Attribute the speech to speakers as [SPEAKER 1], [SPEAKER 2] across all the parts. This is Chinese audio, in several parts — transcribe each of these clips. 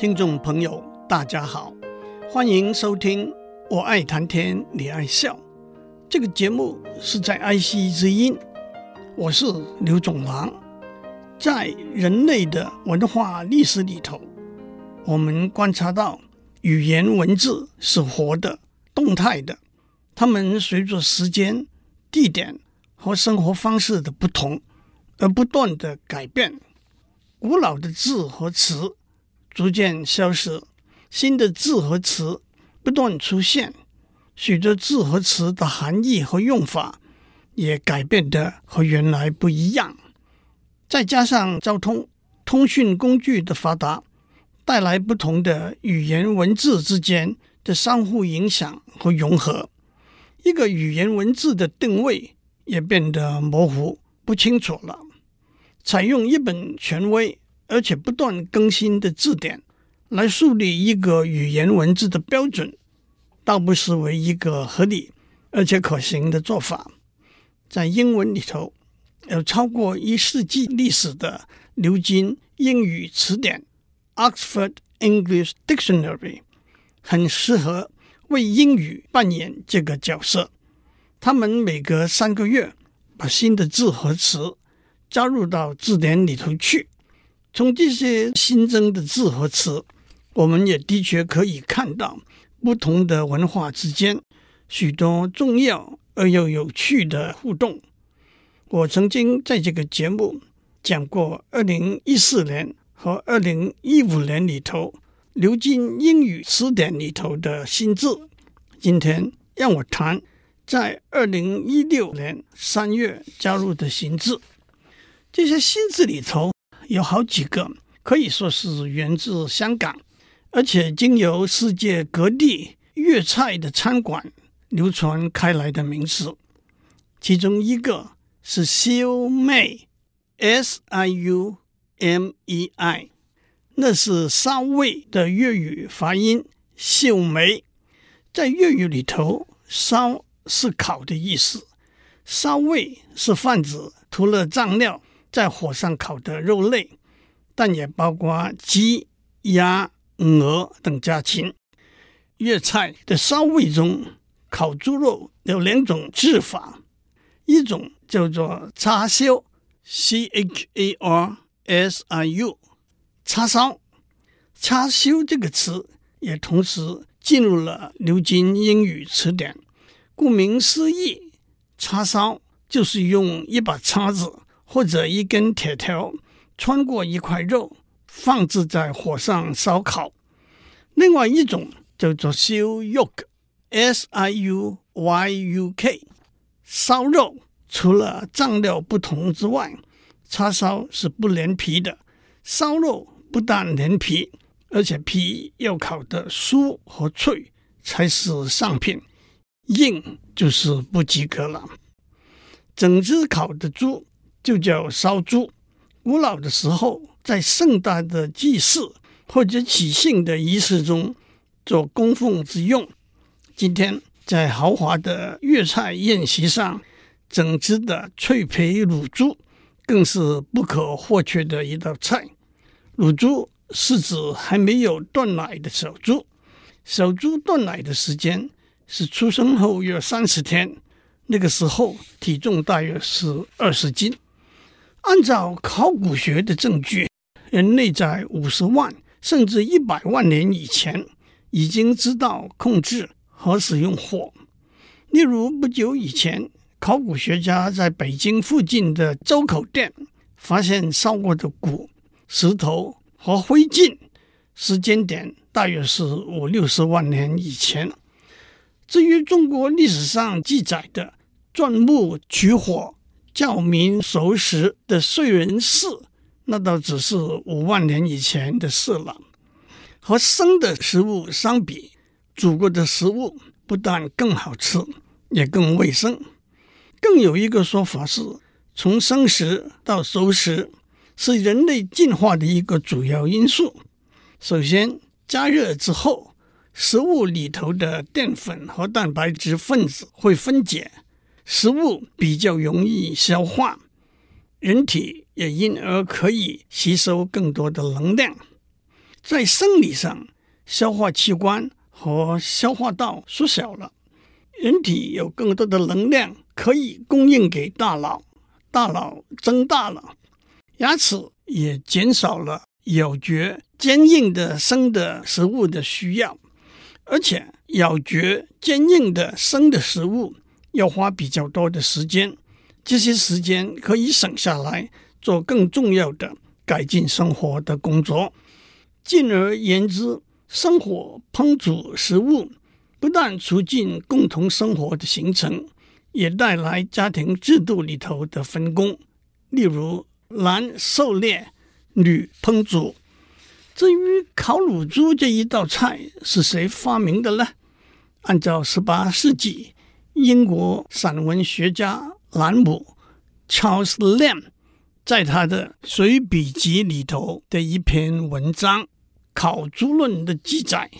[SPEAKER 1] 听众朋友，大家好，欢迎收听《我爱谈天，你爱笑》这个节目是在爱惜之音，我是刘总郎。在人类的文化历史里头，我们观察到语言文字是活的、动态的，它们随着时间、地点和生活方式的不同而不断的改变。古老的字和词逐渐消失，新的字和词不断出现，许多字和词的含义和用法也改变得和原来不一样。再加上交通、通讯工具的发达，带来不同的语言文字之间的相互影响和融合，一个语言文字的定位也变得模糊不清楚了。采用一本权威，而且不断更新的字典来树立一个语言文字的标准，倒不失为一个合理而且可行的做法。在英文里头，有超过一世纪历史的牛津英语词典 （Oxford English Dictionary） 很适合为英语扮演这个角色。他们每隔三个月把新的字和词加入到字典里头去。从这些新增的字和词，我们也的确可以看到不同的文化之间许多重要而又有趣的互动。我曾经在这个节目讲过，二零一四年和二零一五年里头流进英语词典里头的新字。今天让我谈在二零一六年三月加入的新字。这些新字里头。有好几个可以说是源自香港，而且经由世界各地粤菜的餐馆流传开来的名词。其中一个是烧味 ”，S I U M E I，那是烧味的粤语发音，秀梅。在粤语里头，“烧”是烤的意思，“烧味”是泛指涂了酱料。在火上烤的肉类，但也包括鸡、鸭、鹅等家禽。粤菜的烧味中，烤猪肉有两种制法，一种叫做叉烧 （C-H-A-R-S-I-U），叉烧。叉烧这个词也同时进入了牛津英语词典。顾名思义，叉烧就是用一把叉子。或者一根铁条穿过一块肉，放置在火上烧烤。另外一种叫做烧肉，S-I-U-Y-U-K，烧肉。除了酱料不同之外，叉烧是不连皮的。烧肉不但连皮，而且皮要烤得酥和脆才是上品，硬就是不及格了。整只烤的猪。就叫烧猪。古老的时候，在盛大的祭祀或者喜庆的仪式中做供奉之用。今天在豪华的粤菜宴席上，整只的脆皮卤猪更是不可或缺的一道菜。卤猪是指还没有断奶的小猪，小猪断奶的时间是出生后约三十天，那个时候体重大约是二十斤。按照考古学的证据，人类在五十万甚至一百万年以前已经知道控制和使用火。例如，不久以前，考古学家在北京附近的周口店发现烧过的骨、石头和灰烬，时间点大约是五六十万年以前。至于中国历史上记载的钻木取火，教民熟食的燧人氏，那倒只是五万年以前的事了。和生的食物相比，煮过的食物不但更好吃，也更卫生。更有一个说法是，从生食到熟食，是人类进化的一个主要因素。首先，加热之后，食物里头的淀粉和蛋白质分子会分解。食物比较容易消化，人体也因而可以吸收更多的能量。在生理上，消化器官和消化道缩小了，人体有更多的能量可以供应给大脑，大脑增大了，牙齿也减少了咬嚼坚硬的生的食物的需要，而且咬嚼坚硬的生的食物要花比较多的时间，这些时间可以省下来做更重要的改进生活的工作。进而言之，生火烹煮食物不但促进共同生活的形成，也带来家庭制度里头的分工。例如，男狩猎，女烹煮。至于烤乳猪这一道菜是谁发明的呢？按照十八世纪英国散文学家兰姆 （Charles Lamb） 在他的随笔集里头的一篇文章。烤猪论的记载，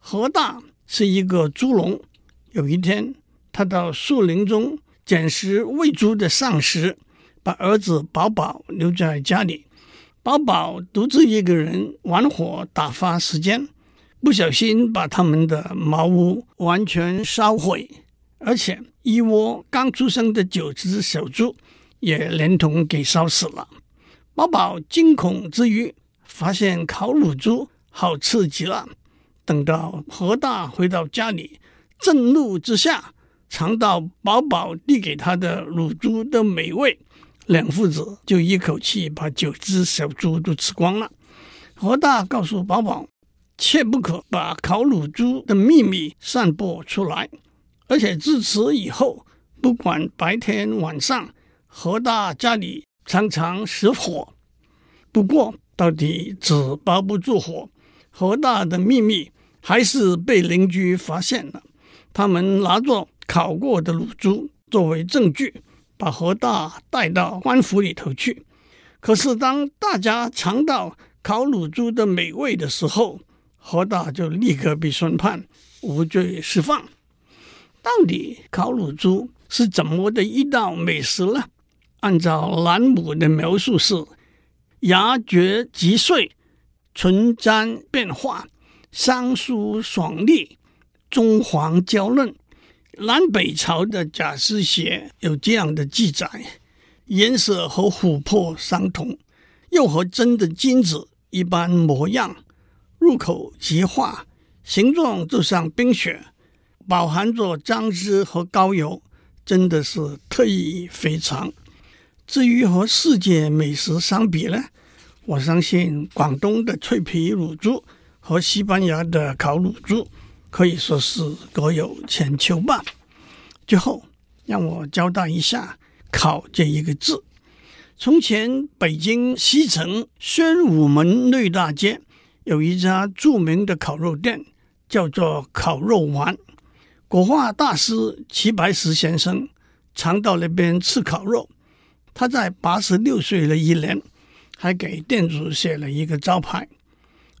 [SPEAKER 1] 何大是一个猪农。有一天，他到树林中捡拾喂猪的丧食，把儿子宝宝留在家里。宝宝独自一个人玩火打发时间，不小心把他们的茅屋完全烧毁，而且一窝刚出生的九只小猪也连同给烧死了。宝宝惊恐之余，发现烤乳猪好吃极了。等到何大回到家里，震怒之下尝到宝宝递给他的乳猪的美味，两父子就一口气把九只小猪都吃光了。何大告诉宝宝，切不可把烤乳猪的秘密散播出来，而且自此以后，不管白天晚上，何大家里常常失火。不过，到底纸包不住火，何大的秘密还是被邻居发现了。他们拿着烤过的乳猪作为证据，把何大带到官府里头去。可是当大家尝到烤乳猪的美味的时候，何大就立刻被宣判无罪释放。到底烤乳猪是怎么的一道美食呢？按照兰姆的描述是。牙嚼即碎，唇沾变化，香酥爽利，中黄焦嫩。南北朝的贾思勰有这样的记载：颜色和琥珀相同，又和真的金子一般模样，入口即化，形状就像冰雪，饱含着酱汁和膏油，真的是特异非常。至于和世界美食相比呢，我相信广东的脆皮乳猪和西班牙的烤乳猪可以说是各有千秋吧。最后，让我交代一下“烤”这一个字。从前，北京西城宣武门内大街有一家著名的烤肉店，叫做“烤肉丸”。国画大师齐白石先生常到那边吃烤肉。他在八十六岁的一年，还给店主写了一个招牌，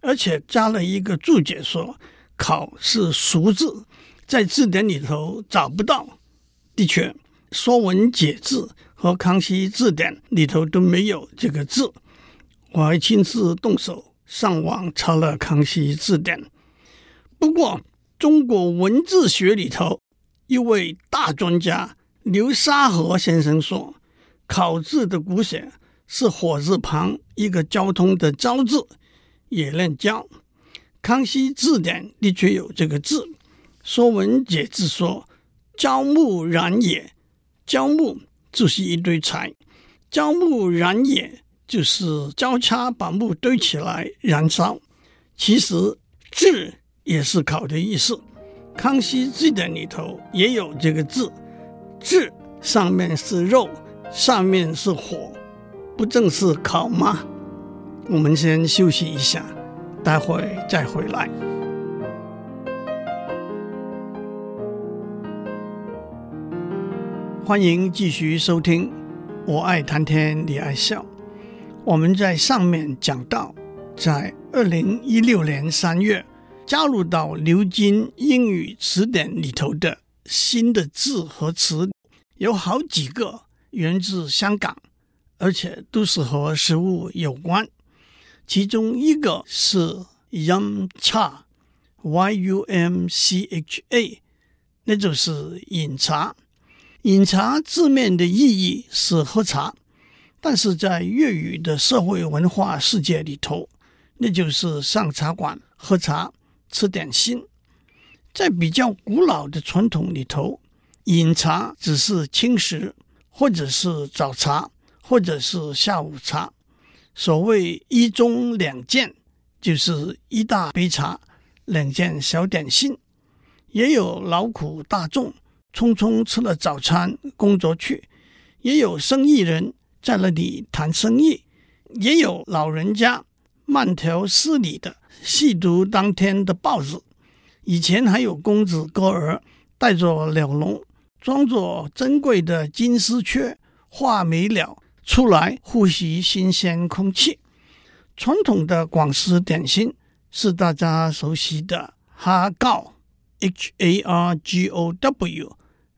[SPEAKER 1] 而且加了一个注解说，“烤”是俗字，在字典里头找不到。的确，《说文解字》和《康熙字典》里头都没有这个字。我还亲自动手上网查了《康熙字典》。不过，中国文字学里头一位大专家刘沙河先生说。烤字的古写是火字旁一个交通的交字，也念交。康熙字典的确有这个字。说文解字说：“焦木燃也。”焦木就是一堆柴，焦木燃也就是交叉把木堆起来燃烧。其实“炙”也是烤的意思。康熙字典里头也有这个字，“炙”上面是肉。上面是火，不正是烤吗？我们先休息一下，待会再回来。欢迎继续收听，我爱谈天，你爱笑。我们在上面讲到，在二零一六年三月加入到牛津英语词典里头的新的字和词有好几个。源自香港，而且都是和食物有关。其中一个是，yum cha，y u m c h a，那就是饮茶。饮茶字面的意义是喝茶，但是在粤语的社会文化世界里头，那就是上茶馆喝茶、吃点心。在比较古老的传统里头，饮茶只是轻食，或者是早茶，或者是下午茶。所谓一盅两件，就是一大杯茶，两件小点心。也有劳苦大众匆匆吃了早餐工作去，也有生意人在那里谈生意，也有老人家慢条斯理的细读当天的报纸。以前还有公子哥儿带着鸟笼，装着珍贵的金丝雀、画眉鸟出来呼吸新鲜空气。传统的广式点心是大家熟悉的虾饺 （H-A-R-G-O-W），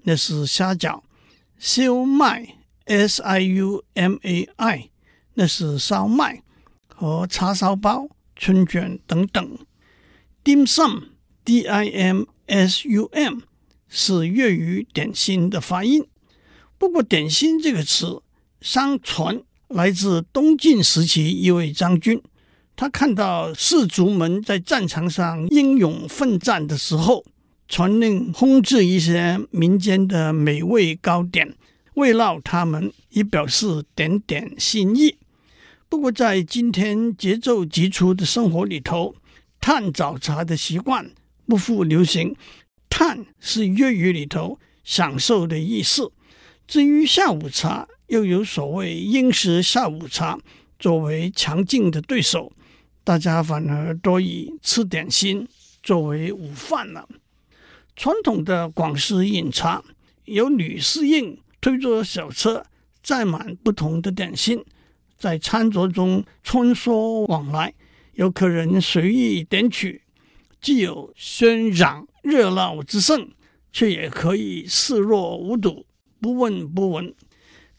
[SPEAKER 1] 那是虾饺；烧麦 （S-I-U-M-A-I），那是烧麦和叉烧包、春卷等等。Dim sum。D I M S U M 是粤语点心的发音。不过，点心这个词，相传来自东晋时期一位将军，他看到士卒们在战场上英勇奋战的时候，传令烘制一些民间的美味糕点，慰劳他们，以表示点点心意。不过，在今天节奏急促的生活里头，叹早茶的习惯。不复流行，叹是粤语里头享受的意思。至于下午茶，又有所谓英式下午茶作为强劲的对手，大家反而多以吃点心作为午饭了。传统的广式饮茶，有女侍应推着小车载满不同的点心，在餐桌中穿梭往来，有客人随意点取。既有喧嚷热闹之盛，却也可以视若无睹，不闻不问。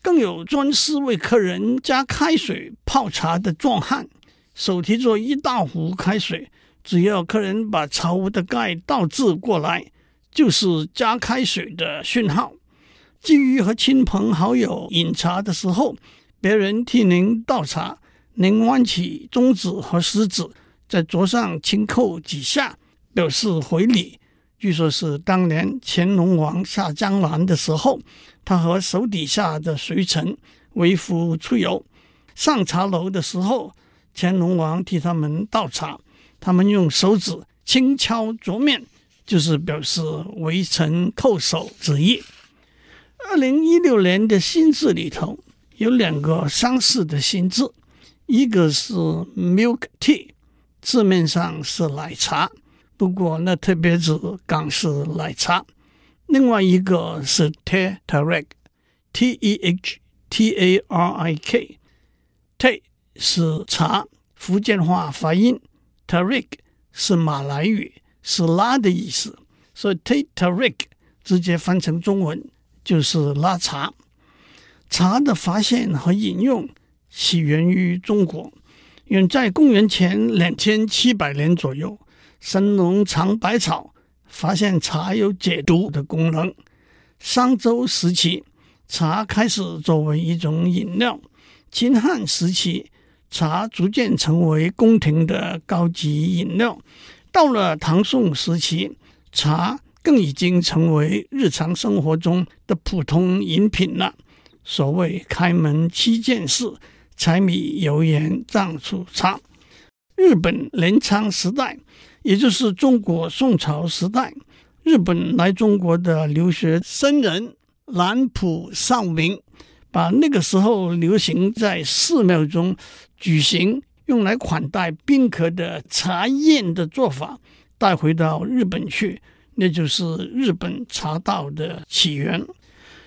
[SPEAKER 1] 更有专司为客人加开水泡茶的壮汉，手提着一大壶开水，只要客人把茶壶的盖倒置过来，就是加开水的讯号。至于和亲朋好友饮茶的时候，别人替您倒茶，您弯起中指和食指。在桌上轻叩几下，表示回礼。据说是当年乾隆王下江南的时候，他和手底下的随臣微服出游，上茶楼的时候，乾隆王替他们倒茶，他们用手指轻敲桌面，就是表示微臣叩首之意。二零一六年的新字里头有两个相似的新字，一个是 milk tea。字面上是奶茶，不过那特别指港式奶茶。另外一个是 Teh Tarik，T E H T A R I K，Teh 是茶，福建话发音，Tarik 是马来语，是拉的意思，所以 Teh Tarik 直接翻成中文就是拉茶。茶的发现和饮用起源于中国。远在公元前两千七百年左右，神农尝百草，发现茶有解毒的功能。商周时期，茶开始作为一种饮料。秦汉时期，茶逐渐成为宫廷的高级饮料。到了唐宋时期，茶更已经成为日常生活中的普通饮品了。所谓开门七件事。柴米油盐酱醋茶。日本镰仓时代，也就是中国宋朝时代，日本来中国的留学生人南浦少明，把那个时候流行在寺庙中举行用来款待宾客的茶宴的做法带回到日本去，那就是日本茶道的起源。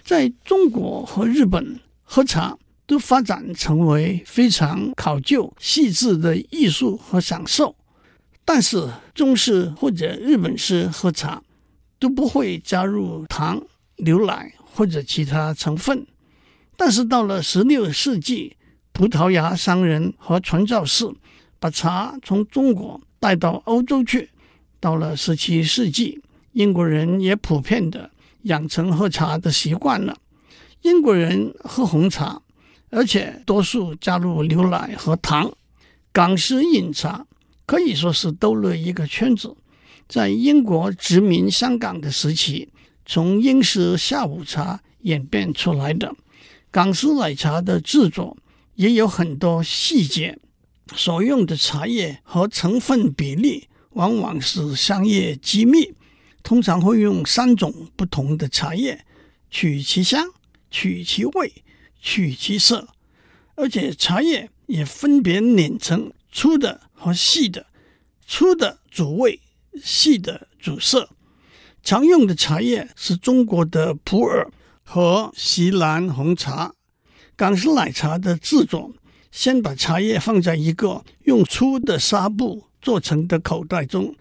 [SPEAKER 1] 在中国和日本喝茶。都发展成为非常考究细致的艺术和享受，但是中式或者日本式喝茶都不会加入糖、牛奶或者其他成分。但是到了十六世纪，葡萄牙商人和传教士把茶从中国带到欧洲去。到了十七世纪，英国人也普遍的养成喝茶的习惯了。英国人喝红茶，而且多数加入牛奶和糖。港式饮茶可以说是兜了一个圈子。在英国殖民香港的时期，从英式下午茶演变出来的港式奶茶的制作也有很多细节，所用的茶叶和成分比例。往往是商业机密，通常会用三种不同的茶叶，取其香、取其味、取其色，而且茶叶也分别碾成粗的和细的，粗的主味，细的主色。常用的茶叶是中国的普洱和锡兰红茶。港式奶茶的制作，先把茶叶放在一个用粗的纱布。做成的口袋中，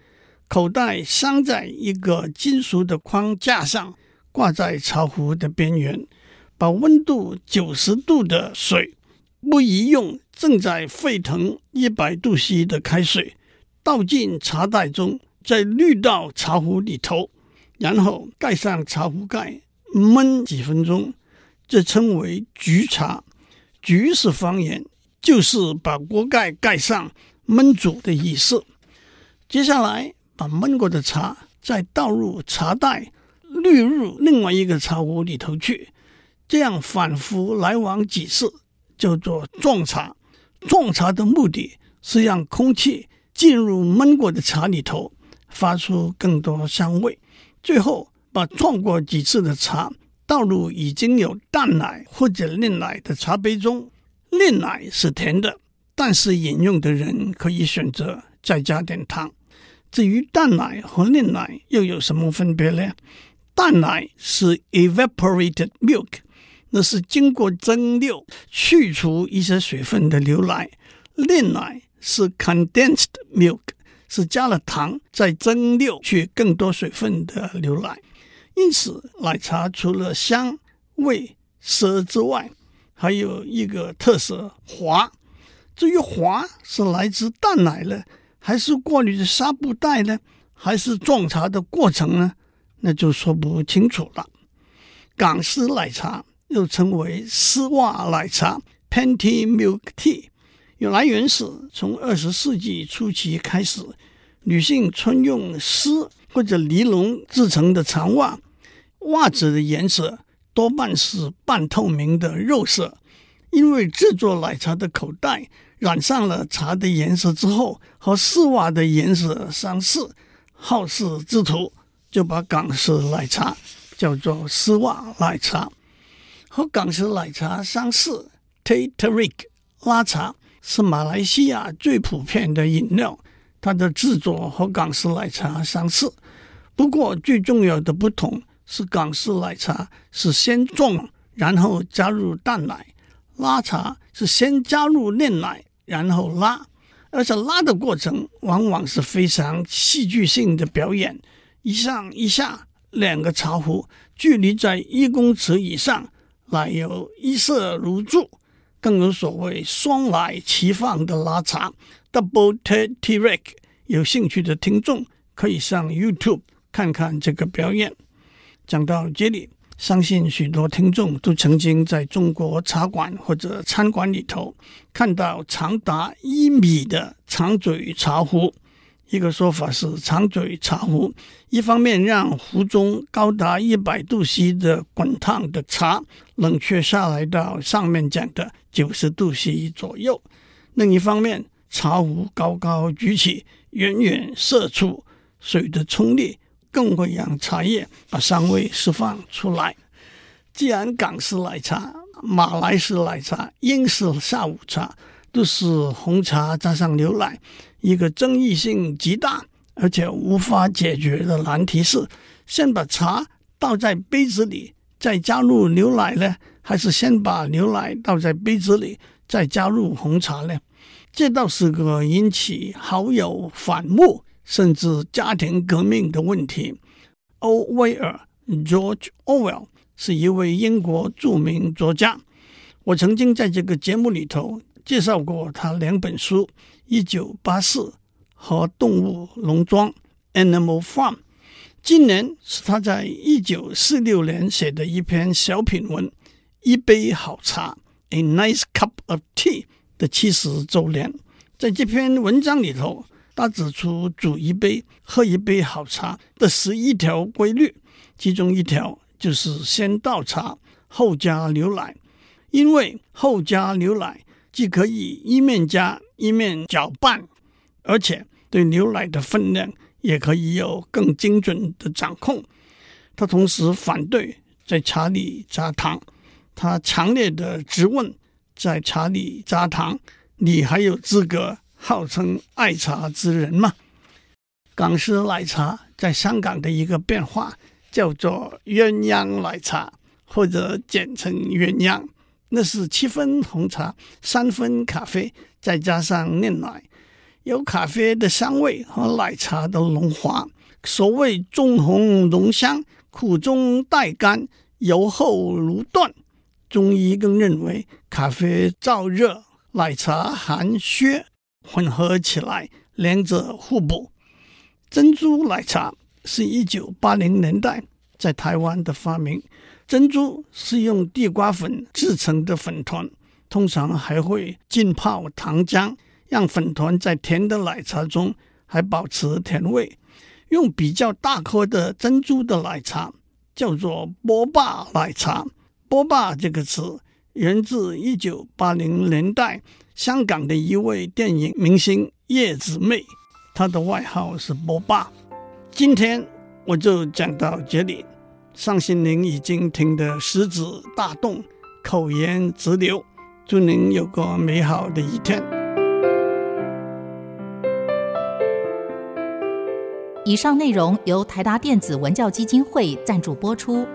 [SPEAKER 1] 口袋镶在一个金属的框架上，挂在茶壶的边缘。把温度九十度的水，不宜用正在沸腾一百度 C 的开水，倒进茶袋中，再滤到茶壶里头，然后盖上茶壶盖，焖几分钟。这称为焗茶。焗是方言，就是把锅盖盖上。焖煮的意思。接下来，把焖过的茶再倒入茶袋，滤入另外一个茶壶里头去，这样反复来往几次，叫做撞茶。撞茶的目的是让空气进入焖过的茶里头，发出更多香味。最后，把撞过几次的茶倒入已经有淡奶或者炼奶的茶杯中，炼奶是甜的。但是饮用的人可以选择再加点糖。至于淡奶和炼奶又有什么分别呢？淡奶是 evaporated milk，那是经过蒸馏去除一些水分的牛奶；炼奶是 condensed milk，是加了糖再蒸馏去更多水分的牛奶。因此，奶茶除了香、味、色之外，还有一个特色滑。至于滑是来自淡奶呢，还是过滤的纱布袋呢，还是撞茶的过程呢？那就说不清楚了。港式奶茶又称为丝袜奶茶 （Panty Milk Tea），有来源是从二十世纪初期开始，女性穿用丝或者尼龙制成的长袜，袜子的颜色多半是半透明的肉色，因为制作奶茶的口袋。染上了茶的颜色之后，和丝袜的颜色相似，好事之徒就把港式奶茶叫做丝袜奶茶。和港式奶茶相似，Teh Tarik 拉茶是马来西亚最普遍的饮料，它的制作和港式奶茶相似。不过最重要的不同是，港式奶茶是先撞，然后加入淡奶；拉茶是先加入炼奶。然后拉，而且拉的过程往往是非常戏剧性的表演，一上一下，两个茶壶距离在一公尺以上，奶油一色如注，更有所谓双奶齐放的拉茶 （double Teh Tarik）。有兴趣的听众可以上 YouTube 看看这个表演。讲到这里。相信许多听众都曾经在中国茶馆或者餐馆里头看到长达一米的长嘴茶壶。一个说法是，长嘴茶壶一方面让壶中高达一百度 C 的滚烫的茶冷却下来到上面讲的九十度 C 左右；另一方面，茶壶高高举起，远远射出水的冲力。更会让茶叶把香味释放出来。既然港式奶茶、马来式奶茶、英式下午茶都是红茶加上牛奶，一个争议性极大而且无法解决的难题是：先把茶倒在杯子里，再加入牛奶呢？还是先把牛奶倒在杯子里，再加入红茶呢？这倒是个引起好友反目。甚至家庭革命的问题。欧威尔 （George Orwell） 是一位英国著名作家。我曾经在这个节目里头介绍过他两本书：《一九八四》和动物农庄 （Animal Farm）。今年是他在一九四六年写的一篇小品文《一杯好茶》（A Nice Cup of Tea） 的七十周年。在这篇文章里头，他指出煮一杯、喝一杯好茶的十一条规律，其中一条就是先倒茶，后加牛奶，因为后加牛奶既可以一面加一面搅拌，而且对牛奶的分量。也可以有更精准的掌控。他同时反对在茶里加糖。他强烈的质问：在茶里加糖，你还有资格号称爱茶之人嘛？港式奶茶在香港的一个变化叫做鸳鸯奶茶，或者简称鸳鸯。那是七分红茶，三分咖啡，再加上炼奶。有咖啡的香味和奶茶的浓滑，所谓中红浓香，苦中带甘，油厚如断。中医更认为咖啡燥热，奶茶寒血，混合起来两者互补。珍珠奶茶是一九八零年代在台湾的发明，珍珠是用地瓜粉制成的粉团，通常还会浸泡糖浆。让粉团在甜的奶茶中还保持甜味。用比较大颗的珍珠的奶茶叫做波霸奶茶。波霸这个词源自一九八零年代香港的一位电影明星叶子楣，她的外号是波霸。今天我就讲到这里，相信您已经听得食指大动，口言直流。祝您有个美好的一天。
[SPEAKER 2] 以上内容由台达电子文教基金会赞助播出。